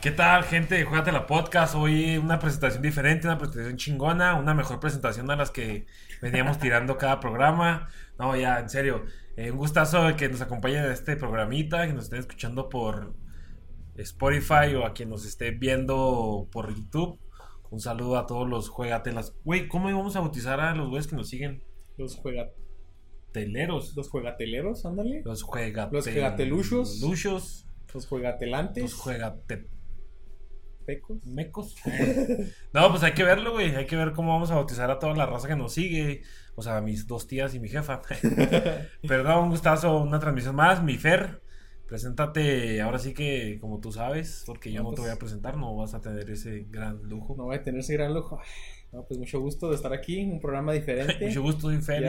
¿Qué tal, gente Juegate la Podcast? Hoy una presentación diferente, una presentación chingona, una mejor presentación a las que veníamos tirando cada programa. No, ya, en serio. eh, un gustazo que nos acompañen en este programita, que nos estén escuchando por Spotify o a quien nos esté viendo por YouTube. Un saludo a todos los juegatelas. Güey, ¿cómo íbamos a bautizar a los güeyes que nos siguen? Los, juega, Teleros. los juegateleros, ándale. Los juegate... Los juegateluchos. Luchos. Los juegatelantes. Los juegate... pecos. Mecos. no, pues hay que verlo, güey. Hay que ver cómo vamos a bautizar a toda la raza que nos sigue. O sea, mis dos tías y mi jefa. Pero no, un gustazo, una transmisión más. Mi Fer, preséntate ahora sí que como tú sabes, porque yo No, no te pues- voy a presentar, no vas a tener ese gran lujo. No voy a tener ese gran lujo. No, pues mucho gusto de estar aquí, un programa diferente. Mucho gusto, soy.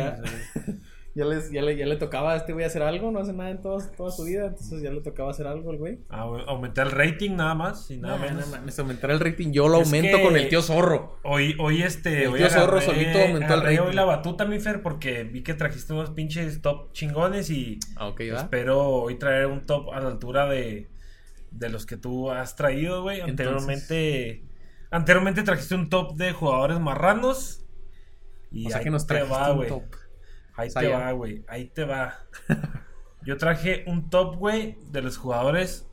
Ya. les, ya, le, ya le tocaba a este güey hacer algo, no hace nada en toda, toda su vida, entonces ya le tocaba hacer algo al güey. a- aumentar el rating nada más y nada No, menos. no mames, aumentar el rating, yo lo Es aumento con el tío zorro. Hoy, hoy este. El hoy tío Zorro agarré- solito aumentó el rating. hoy la batuta, mi Fer, porque vi que trajiste unos pinches top chingones y. Ah, ok, va. Espero hoy traer un top a la altura de, de los que tú has traído, güey. Entonces- Anteriormente, anteriormente trajiste un top de jugadores marranos. Y O sea que nos te trajiste va, un güey. top. Ahí te va, güey. Ahí te va. Yo traje un top, güey, de los jugadores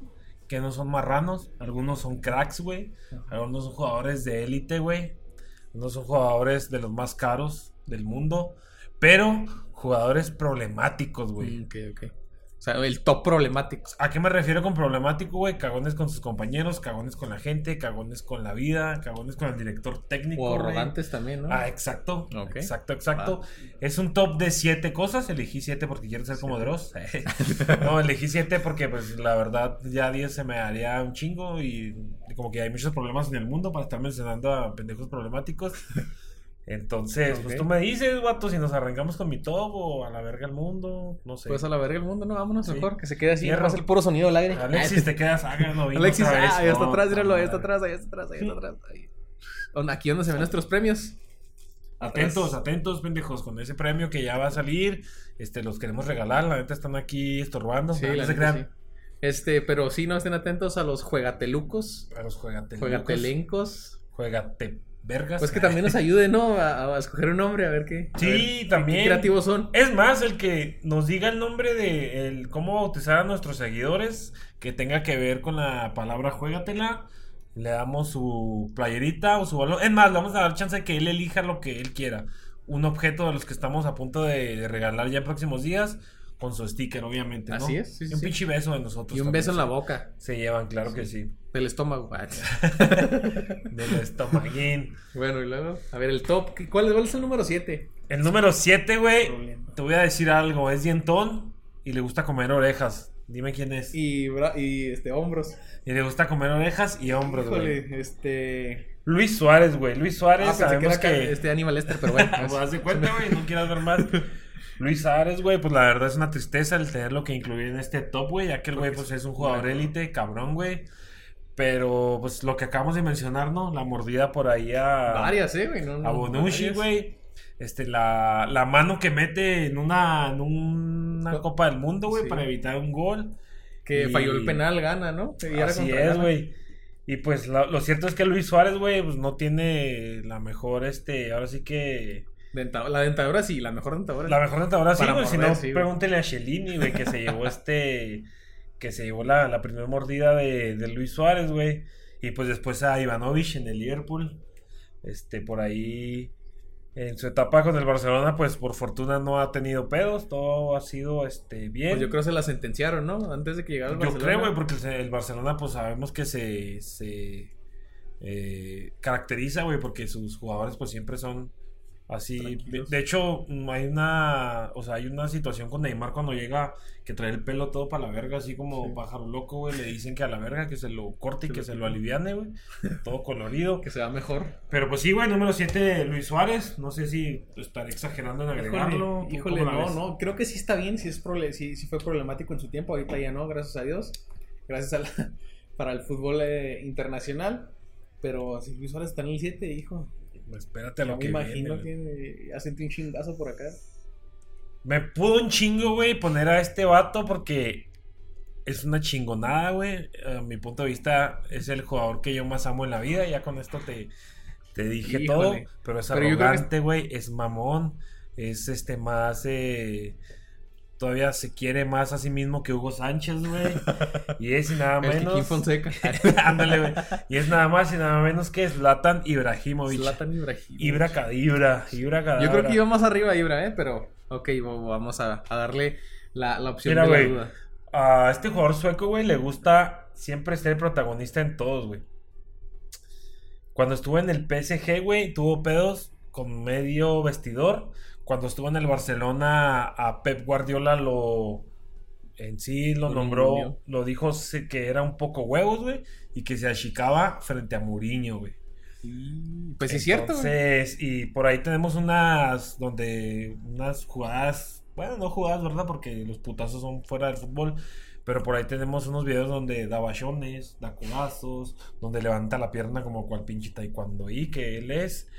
que no son marranos. Algunos son cracks, güey. Algunos son jugadores de élite, güey. Algunos son jugadores de los más caros del mundo. Pero jugadores problemáticos, güey. Mm, Ok, ok. O sea, el top problemático. ¿A qué me refiero con problemático, güey? Cagones con sus compañeros, cagones con la gente, cagones con la vida, cagones con el director técnico. O arrogantes también, ¿no? Ah, exacto. Exacto, exacto. Es un top de siete cosas. Elegí siete porque quiero ser como Dross. no, elegí siete porque, pues, la verdad, ya 10 se me haría un chingo y, y como que hay muchos problemas en el mundo para estar mencionando a pendejos problemáticos. Entonces, pues tú me dices, vato, si nos arrancamos con mi top o a la verga el mundo, no sé. Pues a la verga el mundo, no, vámonos Sí. mejor, que se quede así, más el puro sonido del aire. Alexis, te quedas, háganlo. vino Alexis, vez. ah, ahí está No, atrás, míralo, ahí está atrás, ahí está atrás, ahí está atrás. ahí. Aquí donde se ven nuestros premios. Atentos, atentos, pendejos, con ese premio que ya va a salir. Este, los queremos regalar. La neta están aquí estorbando. Sí, Ah, no se crean. sí. Este, pero sí, no estén atentos a los juegatelucos, A los juegatelucos. juegatelencos. Juegate vergas. Pues que también nos ayuden, ¿no? A, a escoger un nombre, a ver qué. Sí, ver también. Qué creativos son. Es más, el que nos diga el nombre de el cómo bautizar a nuestros seguidores, que tenga que ver con la palabra juégatela, le damos su playerita o su balón. Es más, le vamos a dar chance de que él elija lo que él quiera. Un objeto de los que estamos a punto de, de regalar ya en próximos días, con su sticker, obviamente. ¿no? Así es, sí, Y un sí. pinche beso de nosotros. Y un también, beso en la boca, Se llevan, claro que sí. del estómago. Ah, Del estomaguín. bueno, y luego, a ver, el top. ¿qué- ¿Cuál, cuál es el número 7? El número 7, güey. Te voy a decir algo. Es dientón y le gusta comer orejas. Dime quién es. Y, Y, bra- y este, hombros. le gusta comer orejas y hombros, güey. Híjole, este. Luis Suárez, güey. Luis Suárez, Ah, pensé que sabemos era que. ca- este Animal Lester, pero bueno. Pues, haz de cuenta, güey. No quieras ver más. Luis Suárez, güey. Pues la verdad es una tristeza el tenerlo que incluir en este top, güey. Ya que el güey, pues es un jugador élite, cabrón, güey. Pero, pues lo que acabamos de mencionar, ¿no? La mordida por ahí a. Varias, ¿eh, güey? No, no, a Bonucci, güey. Este, la, la mano que mete en una, en una Co- Copa del Mundo, güey, Sí. para evitar un gol. Que Y- falló el penal, gana, ¿no? Así es, güey. Y pues lo, lo cierto es que Luis Suárez, güey, pues no tiene la mejor, este, ahora sí que... Denta- la dentadura sí, la mejor dentadura. La mejor dentadura sí, güey. Si no, sí, pregúntele a Shelini, güey, que se llevó este... Que se llevó la, la primera mordida de, de Luis Suárez, güey. Y pues después a Ivanovic en el Liverpool. Este, por ahí... En su etapa con el Barcelona, pues por fortuna no ha tenido pedos. Todo ha sido, este, bien. Pues yo creo que se la sentenciaron, ¿no? Antes de que llegara el Yo Barcelona. creo, güey, porque el, el Barcelona, pues sabemos que se, se eh, caracteriza, güey, porque sus jugadores, pues siempre son así. De, Tranquilos. de hecho, mm, hay una, o sea, hay una situación con Neymar cuando llega que trae el pelo todo para la verga, así como Sí. pájaro loco, güey. Le dicen que a la verga que se lo corte y que se lo aliviane, güey. Todo colorido. Que se va mejor. Pero pues sí, güey, número 7, Luis Suárez. No sé si estaré exagerando en agregarlo. Híjole, híjole, ¿Cómo la no, ves? no. Creo que sí está bien, si es prole- sí, sí fue problemático en su tiempo. Ahorita ya no, gracias a Dios. Gracias a la. para el fútbol eh, internacional. Pero si Luis Suárez está en el 7, hijo. Espérate a lo me que imagino viene, que sentí un chingazo por acá. Me pudo un chingo, güey, poner a este vato porque es una chingonada, güey. A mi punto de vista, es el jugador que yo más amo en la vida. Ya con esto te, te dije todo. Pero es Pero que- arrogante, güey. Es mamón. Es este más. eh, todavía se quiere más a sí mismo que Hugo Sánchez, güey. Y es y nada El menos. Fonseca. Ándale, güey. Y es nada más y nada menos que Zlatan Ibrahimovic. Zlatan Ibrahimovic. Ibra Cadibra. Ibra Cadabra. Yo creo que iba más arriba Ibra, ¿eh? Pero, ok, va- vamos a, a darle la, la opción Mira, de la duda. A este jugador sueco, güey, le gusta siempre ser protagonista en todos, güey. Cuando estuvo en el PSG, güey, tuvo pedos con medio vestidor. Cuando estuvo en el Barcelona, a Pep Guardiola lo. En sí lo nombró, lo dijo que era un poco huevos, güey, y que se achicaba frente a Mourinho, güey. Y, Pues sí, es cierto, güey. Entonces, y por ahí tenemos unas donde unas jugadas, bueno, no jugadas, ¿verdad? Porque los putazos son fuera del fútbol, pero por ahí tenemos unos videos donde da bachones, da codazos, donde levanta la pierna como cual pinche taekwondo y que él es.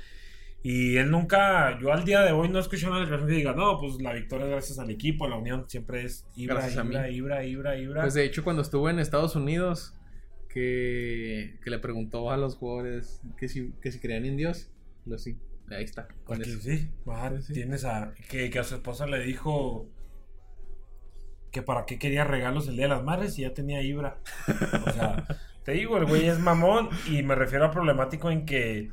Y él nunca, yo al día de hoy no escuché una declaración que diga, no, pues la victoria es gracias al equipo, la unión siempre es Ibra, Ibra. Ibra, Ibra, Ibra. Pues de hecho, cuando estuvo en Estados Unidos, que, que le preguntó a los jugadores que si, que si creían en Dios, lo sí, ahí está. Con Porque eso. sí, ajá, Pues sí. tienes a que, que a su esposa le dijo que para qué quería regalos el día de las madres y ya tenía Ibra. O sea, te digo, el güey es mamón y me refiero a problemático en que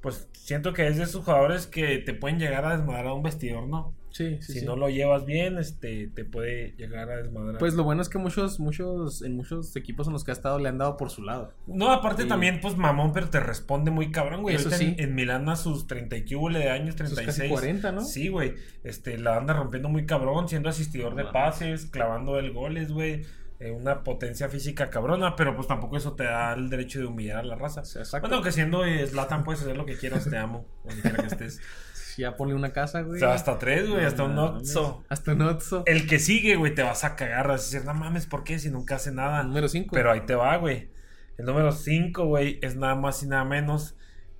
pues siento que es de esos jugadores que te pueden llegar a desmadrar a un vestidor, ¿no? Sí, sí, si sí. no lo llevas bien, este te puede llegar a desmadrar. Pues lo bueno es que muchos, muchos, en muchos equipos en los que ha estado le han dado por su lado. No, aparte Sí. también, pues mamón, pero te responde muy cabrón, güey. Eso Ahorita en- sí. En, Milán a sus 30 y de años, Esos 36. casi 40, ¿no? Sí, güey. Este, la anda rompiendo muy cabrón, siendo asistidor de pases, clavando el goles, güey. Eh, una potencia física cabrona, pero pues tampoco eso te da el derecho de humillar a la raza. O exacto. Bueno, que siendo eh, Zlatan puedes hacer lo que quieras, te amo, donde quiera que estés. Ya ponle una casa, O güey. sea, hasta tres, güey, hasta un. Otso. Hasta un Otso. El que sigue, güey, te vas a cagar, vas a decir, no mames, ¿por qué? Si nunca hace nada. Número 5. Pero ahí te va, güey. El número 5, güey, es nada más y nada menos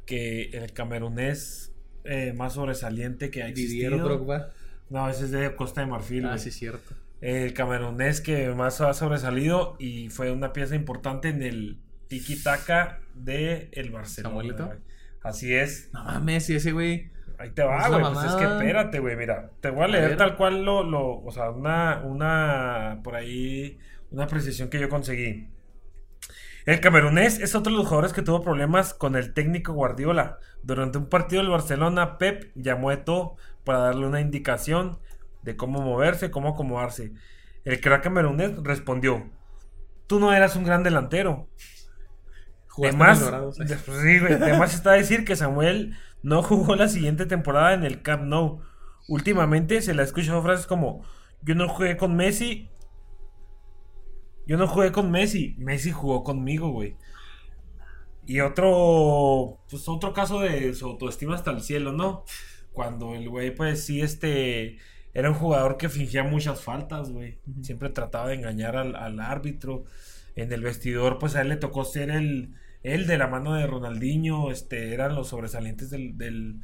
que el camerunés eh, más sobresaliente que ha Didier existido. Drogba. No, ese es de Costa de Marfil, Ah, güey. sí, cierto. El camerunés que más ha sobresalido y fue una pieza importante en el tiki-taka de el Barcelona. Así es. No mames, y ese güey. Ahí te va, güey. Pues es que espérate, güey. Mira, te voy a leer tal cual lo, lo. O sea, una. Una. Por ahí. Una precisión que yo conseguí. El camerunés es otro de los jugadores que tuvo problemas con el técnico Guardiola. Durante un partido del Barcelona, Pep llamó a Eto'o para darle una indicación de cómo moverse, cómo acomodarse. El crack camerunés respondió: Tú no eras un gran delantero. Además, eh. de- sí, además está a decir que Samuel no jugó la siguiente temporada en el Camp Nou. Últimamente se le ha escuchado frases como yo no jugué con Messi. Yo no jugué con Messi. Messi jugó conmigo, güey. Y otro, pues otro caso de su autoestima hasta el cielo, ¿no? Cuando el güey, pues sí, este, era un jugador que fingía muchas faltas, güey. Siempre trataba de engañar al, al árbitro. En el vestidor, pues a él le tocó ser el, el de la mano de Ronaldinho, este, eran los sobresalientes del, del,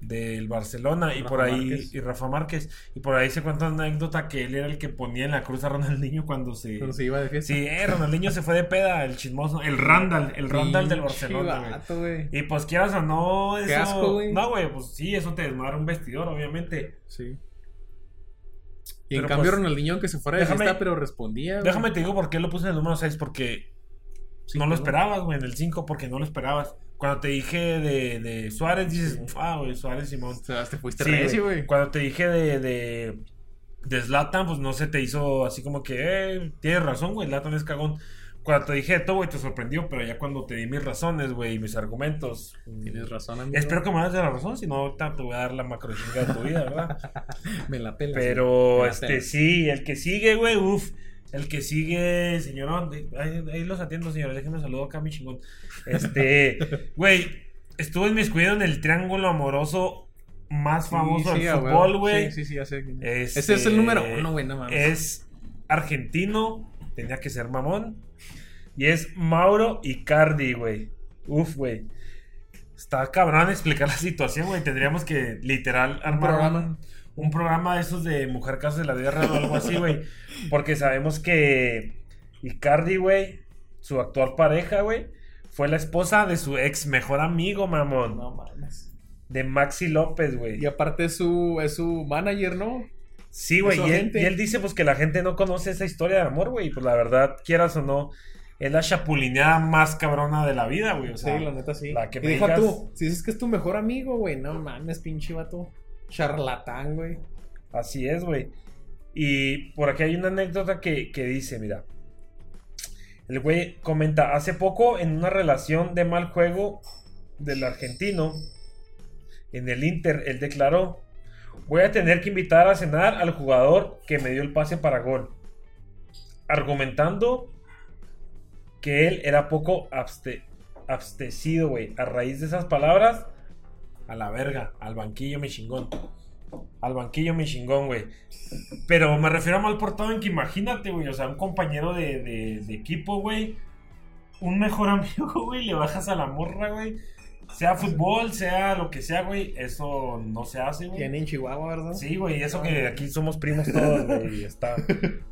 del Barcelona y Rafa por ahí, Márquez. y Rafa Márquez, y por ahí se cuenta una anécdota que él era el que ponía en la cruz a Ronaldinho cuando se... Cuando se iba de fiesta. Sí, eh, Ronaldinho se fue de peda, el chismoso, el Randall, el Randall del Barcelona, güey. vato, güey. Y pues quieras o no, eso... Qué asco, güey. No, güey, pues sí, eso te desmadra un vestidor, obviamente. Sí. Y en Pero, cambio pues, Ronaldinho aunque se fuera de déjame- fiesta, pero respondía. güey. Déjame te digo por qué lo puse en el número 6, porque Sí, no lo esperabas, güey, en el 5, porque no lo esperabas. Cuando te dije de, de Suárez, dices, ah, güey, Suárez Simón. O sea, te fuiste Sí, recio, güey. Cuando te dije de, de, de Zlatan, pues no se te hizo así como que, eh, tienes razón, güey, Zlatan es cagón. Cuando te dije esto, güey, te sorprendió, pero ya cuando te di mis razones, güey, y mis argumentos. mm, Tienes razón, amigo. Espero que me des la razón, si no, ahorita te voy a dar la macro de tu vida, ¿verdad? Me la pelas. Pero, la este, sí, el que sigue, güey, uff. El que sigue, señorón, ahí, ahí los atiendo, señores, déjenme saludar acá mi chingón. Este, güey, estuvo inmiscuido en el triángulo amoroso más famoso sí, del fútbol, güey. Sí, sí, sí, ya sé. Este, Ese es el número uno, güey, no mames. Es argentino, tenía que ser mamón. Y es Mauro Icardi, güey. Uf, güey. Está cabrón explicar la situación, güey. Tendríamos que literal armar programa. un, un programa de esos de Mujer Casos de la Vida Real o algo así, güey. Porque sabemos que Icardi, güey, su actual pareja, güey, fue la esposa de su ex mejor amigo, mamón. No mames. De Maxi López, güey. Y aparte es su, es su manager, ¿no? Sí, güey, y él, gente. y él dice pues que la gente no conoce esa historia de amor, güey. Pues la verdad, quieras o no, es la chapulineada más cabrona de la vida, güey. O sea, sí, la neta sí. la que y me deja digas- tú, si dices que es tu mejor amigo, güey, no mames, pinche vato. Charlatán, güey. Así es, güey. Y por aquí hay una anécdota que, que dice, mira. El güey comenta, hace poco en una relación de mal juego del argentino, en el Inter, él declaró, voy a tener que invitar a cenar al jugador que me dio el pase para gol. Argumentando que él era poco abste- abstecido, güey. A raíz de esas palabras, a la verga, al banquillo mi chingón. Al banquillo mi chingón, güey. Pero me refiero a mal portado en que imagínate, güey. O sea, un compañero de, de- de equipo, güey. Un mejor amigo, güey. Le bajas a la morra, güey. Sea fútbol, sea lo que sea, güey. Eso no se hace, güey. Tiene en Chihuahua, ¿verdad? Sí, güey, y eso que aquí somos primos todos, güey. Está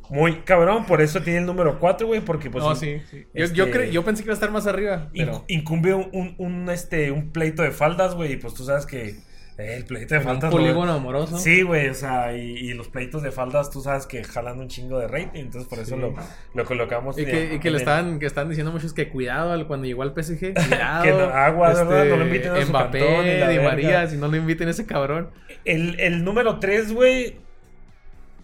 muy cabrón, por eso tiene el número 4, güey, porque pues no, sí, sí. Yo, yo, este- cre- yo pensé que iba a estar más arriba, pero... incumbe un, un, un, este, un pleito de faldas, güey, y pues tú sabes que el pleito de un faldas... lo- polígono amoroso. Sí, güey, o sea, y, y los pleitos de faldas, tú sabes que jalan un chingo de rating, entonces por eso Sí. lo, lo colocamos. Y de- que, y que el- estaban, que están diciendo muchos que cuidado al- cuando llegó al PSG. Cuidado. Que no- aguas, ¿verdad? No lo inviten a su Mbappé, cantón, ni la Di. María, si no lo inviten a ese cabrón. El, el número 3, güey,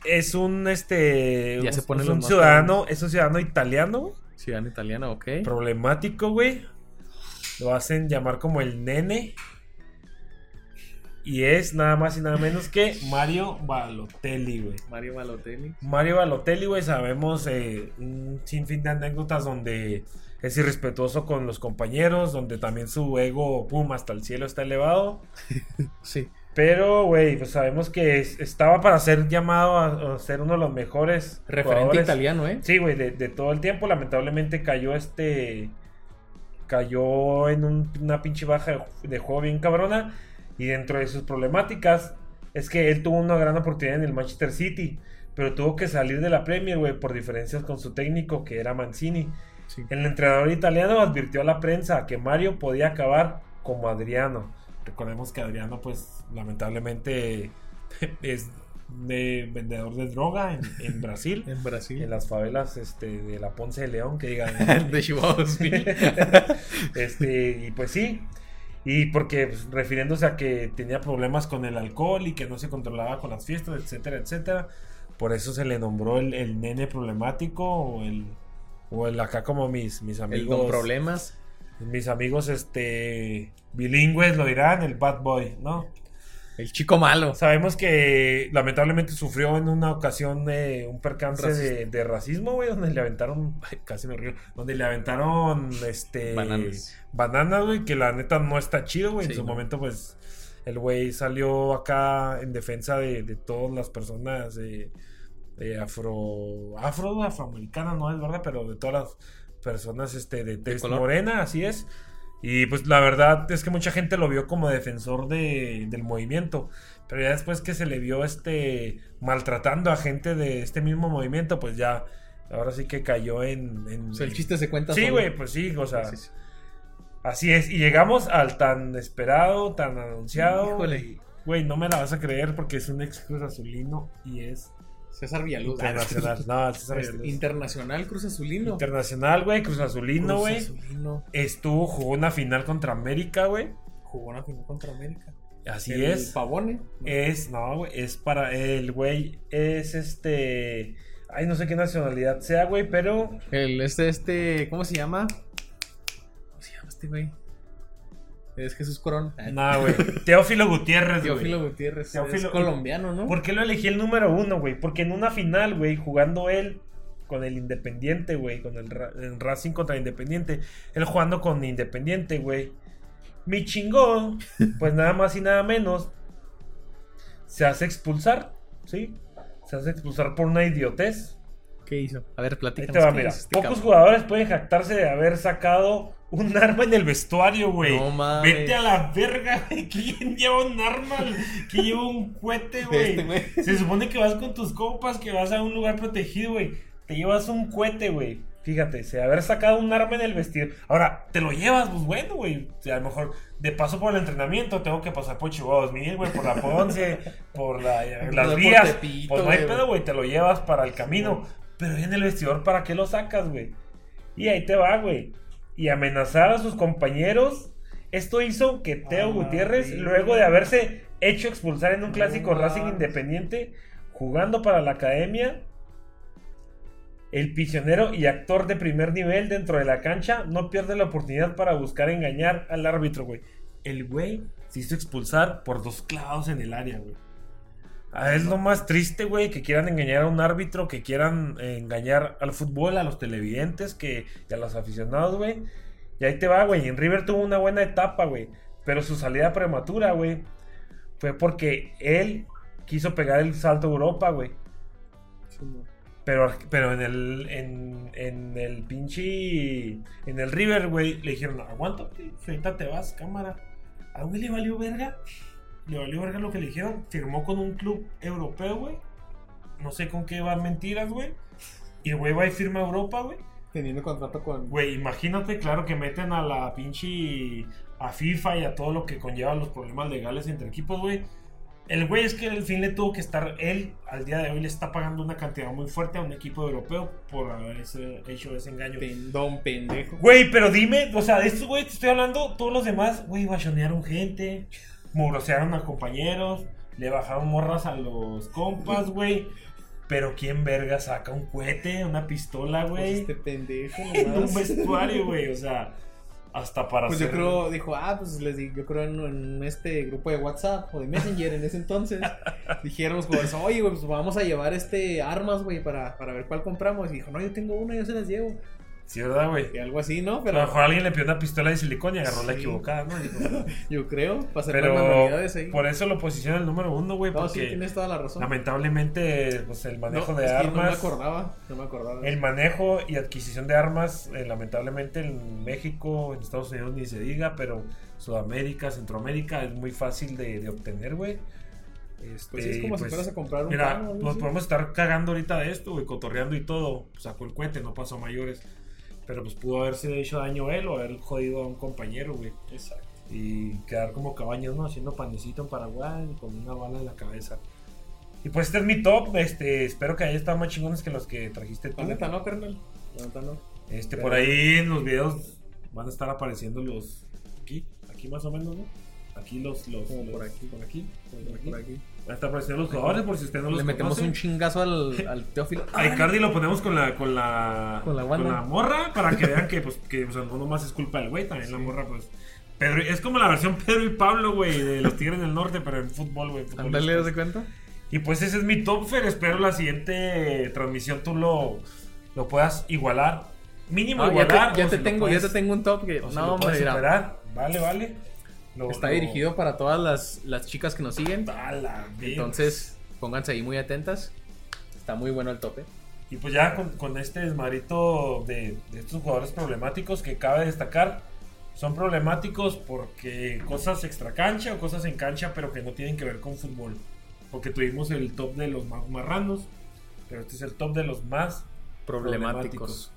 es un, este... Ya un- se ponen es un ciudadano, es un ciudadano italiano, güey. Ciudadano italiano, ok. problemático, güey. Lo hacen llamar como el nene. Y es nada más y nada menos que Mario Balotelli, güey. Mario Balotelli. Mario Balotelli, güey, sabemos eh, un sinfín de anécdotas donde es irrespetuoso con los compañeros, donde también su ego, pum, hasta el cielo está elevado. Sí. Pero, güey, pues sabemos que es- estaba para ser llamado a, a ser uno de los mejores Referente jugadores. italiano, ¿eh? Sí, güey, de, de todo el tiempo. Lamentablemente cayó este. Cayó en un- una pinche baja de, de juego bien cabrona. Y dentro de sus problemáticas es que él tuvo una gran oportunidad en el Manchester City. Pero tuvo que salir de la Premier, güey, por diferencias con su técnico, que era Mancini. Sí. El entrenador italiano advirtió a la prensa que Mario podía acabar como Adriano. Recordemos que Adriano, pues, lamentablemente es de vendedor de droga en, en Brasil. En Brasil. En las favelas este, de la Ponce de León, que digan. de Chihuahua, este, y pues sí. Y porque pues, refiriéndose a que tenía problemas con el alcohol y que no se controlaba con las fiestas, etcétera, etcétera. Por eso se le nombró el, el nene problemático o el, o el acá como mis, mis El amigos. con problemas. Mis amigos este bilingües lo dirán, el bad boy, ¿no? El chico malo. Sabemos que lamentablemente sufrió en una ocasión eh, un percance de, Racista. de racismo, güey, donde le aventaron, ay, casi me río, donde le aventaron, este, Bananas. bananas, güey, que la neta no está chido, güey. Sí, en su no. momento, pues, el güey salió acá en defensa de, de todas las personas eh, afro, afro, afroamericanas, no es verdad, pero de todas las personas, este, de tez morena, así es. Y pues la verdad es que mucha gente lo vio como defensor de- del movimiento. Pero ya después que se le vio este maltratando a gente de este mismo movimiento, pues ya ahora sí que cayó en... en- O sea, el chiste se cuenta Sí, güey, pues sí, o sea, Sí, sí. así es. Y llegamos al tan esperado, tan anunciado. Híjole. Güey, no me la vas a creer porque es un ex Cruz Azulino y es César Villaluz. internacional. No, César Este, Villaluz. Internacional Cruz Azulino. Internacional, güey, Cruz Azulino, Cruz güey. Azulino. Estuvo, jugó una final contra América, güey. Jugó una final contra América. Así El es. Pavone. Es, no, güey, es para el güey, es este. Ay, no sé qué nacionalidad sea, güey, pero. El, este, este, ¿cómo se llama? ¿Cómo se llama este güey? Es Jesús Corona. No, güey. Teófilo Gutiérrez, güey. Teófilo Gutiérrez. Teófilo- Es colombiano, ¿no? ¿Por qué lo elegí el número uno, güey? Porque en una final, güey, jugando él con el Independiente, güey, con el, Ra- el Racing contra Independiente, él jugando con Independiente, güey. Mi chingón, pues nada más y nada menos, se hace expulsar, ¿sí? Se hace expulsar por una idiotez. ¿Qué hizo? A ver, platícanos. te va, ¿qué mira. hizo este Pocos cabrón? jugadores pueden jactarse de haber sacado un arma en el vestuario, güey. No mames. Vete a la verga, güey. ¿Quién lleva un arma? ¿Quién lleva un cohete, güey? Este, güey. Se supone que vas con tus compas, que vas a un lugar protegido, güey. Te llevas un cohete, güey. Fíjate, se haber sacado un arma en el vestido. Ahora, te lo llevas, pues bueno, güey. O sea, a lo mejor de paso por el entrenamiento tengo que pasar por Chihuahua 2000, güey, por la Ponce, por la- las por vías. Tepito, Pues no hay pedo, güey. Te lo llevas para el camino. Pero en el vestidor, ¿para qué lo sacas, güey? Y ahí te va, güey. Y amenazar a sus compañeros. Esto hizo que Teo Ah, Gutiérrez, sí. luego de haberse hecho expulsar en un No clásico Racing. Independiente, jugando para la academia, el prisionero y actor de primer nivel dentro de la cancha no pierde la oportunidad para buscar engañar al árbitro, güey. El güey se hizo expulsar por dos clavos en el área, güey. Ah, es lo más triste, güey, que quieran engañar a un árbitro, que quieran eh, engañar al fútbol, a los televidentes, que, y a los aficionados, güey. Y ahí te va, güey. En River tuvo una buena etapa, güey. Pero su salida prematura, güey, fue porque él quiso pegar el salto a Europa, güey. Pero, pero en el en, en el pinche en el River, güey, le dijeron, aguántate, ahorita te vas, cámara. A güey le valió verga. Le valió verga lo que le dijeron. Firmó con un club europeo, güey. No sé con qué van mentiras, güey. Y el güey va y firma a Europa, güey. Teniendo contrato con. Güey, imagínate, claro, que meten a la pinche. a FIFA y a todo lo que conlleva los problemas legales entre equipos, güey. El güey es que al fin le tuvo que estar. Él, al día de hoy, le está pagando una cantidad muy fuerte a un equipo europeo por haber hecho ese engaño. Pendón pendejo. Güey, pero dime, o sea, de estos, güey, te estoy hablando. Todos los demás, güey, bachonearon gente, mugrosearon a compañeros, le bajaron morras a los compas, güey. Pero ¿quién verga saca un cohete, una pistola, Pues güey? este pendejo en un vestuario, güey. O sea, hasta para Pues yo creo, dijo, ah, pues les di, yo creo en, en este grupo de WhatsApp o de Messenger en ese entonces, dijeron los jugadores, oye, güey, pues vamos a llevar este armas, güey, para, para ver cuál compramos. Y dijo, no, yo tengo una, yo se las llevo. Sí, ¿verdad, güey? Y algo así, ¿no? A lo mejor alguien le pidió una pistola de silicón y agarró la equivocada, ¿no? Yo creo, para hacer manualidades ahí. por eso lo posiciona el número uno, güey. No, sí, tienes toda la razón. lamentablemente, pues el manejo No, de es que No me armas. acordaba, no me acordaba. El manejo y adquisición de armas, eh, lamentablemente en México, en Estados Unidos ni se diga, pero Sudamérica, Centroamérica es muy fácil de, de obtener, güey. Este, Pues es como pues, si fueras a comprar un Mira, nos podemos estar cagando ahorita de esto, güey, cotorreando y todo. Sacó el cohete, no pasó a mayores. Pero pues pudo haberse hecho daño él o haber jodido a un compañero, güey. Exacto. Y quedar como cabañas, ¿no? Haciendo panecito en Paraguay con una bala en la cabeza. Y pues este es mi top. Este, espero que haya estado más chingones que los que trajiste tú. La no, carnal. La no. Este, Pero- por ahí en los videos van a estar apareciendo los. Aquí, aquí más o menos, ¿no? Aquí los. los, los- por aquí. Por aquí. por aquí. Por aquí. Van a estar apareciendo los jugadores por si usted no los Le metemos conoce. un chingazo al, al Teófilo. A Icardi lo ponemos con la con la Con la banda. morra para que vean que pues que o sea, no nomás es culpa del güey, también la morra pues Pedro, es como la versión Pedro y Pablo, güey, de los Tigres del Norte, pero en fútbol, güey. Ándale, ¿das de cuenta? Y pues ese es mi top, Fer. Espero la siguiente transmisión tú lo, lo puedas igualar. Mínimo Ah, ya igualar. te, ya te si tengo, ya puedes- te tengo un top que o si no, lo hombre, puedes mira, superar. Vale, vale. Lo- está lo- dirigido para todas las, las chicas que nos siguen. Entonces, pónganse ahí muy atentas. Está muy bueno el tope. Y pues ya con, con este desmadrito de, de estos jugadores problemáticos que cabe destacar, son problemáticos porque cosas extra cancha o cosas en cancha, pero que no tienen que ver con fútbol. Porque tuvimos el top de los más marranos, pero este es el top de los más Problemáticos.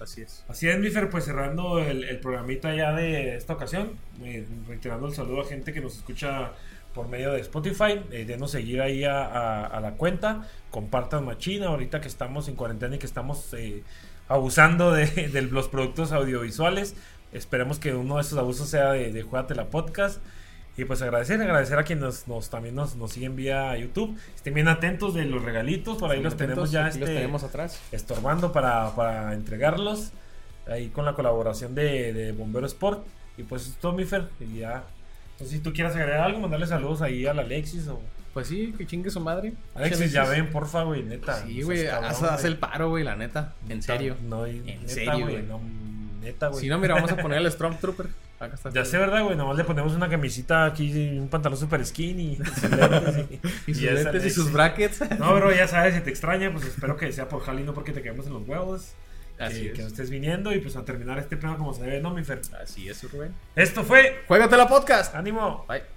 Así es. Así es, Mifer, pues cerrando el, el programita ya de esta ocasión, eh, reiterando el saludo a gente que nos escucha por medio de Spotify, eh, denos seguir ahí a, a- a la cuenta, compartan machina, ahorita que estamos en cuarentena y que estamos eh, abusando de, de los productos audiovisuales, esperemos que uno de esos abusos sea de, de Juégate la Podcast. Y pues agradecer, agradecer a quienes nos, nos- también nos, nos siguen vía YouTube. Estén bien atentos de los regalitos, por ahí los tenemos ya Aquí los este, tenemos atrás. estorbando para, para entregarlos. Ahí con la colaboración de, de Bombero Sport. Y pues es todo, mi Fer. Y ya. Entonces, si tú quieres agregar algo, mandarle saludos ahí al Alexis. O... Pues sí, que chingue su madre. Alexis, ya ven, porfa, güey, neta. Sí, güey, haz, haz el paro, güey, la neta. En serio. No, En neta, serio, güey. No, neta, güey. Si no, mira, vamos a poner al Stormtrooper. Acá está. Ya sé, ¿verdad, güey? Nomás le ponemos una camisita aquí, un pantalón super skinny. sus lentes Y sus es lentes y sus brackets. No, bro, ya sabes, si te extraña, pues espero que sea por Jali, no porque te quedemos en los huevos. Así que, es. que no estés viniendo y pues a terminar este pedo como se debe, ¿no, mi Fer? Así es, Rubén. Esto fue Juégate la podcast. Ánimo. Bye.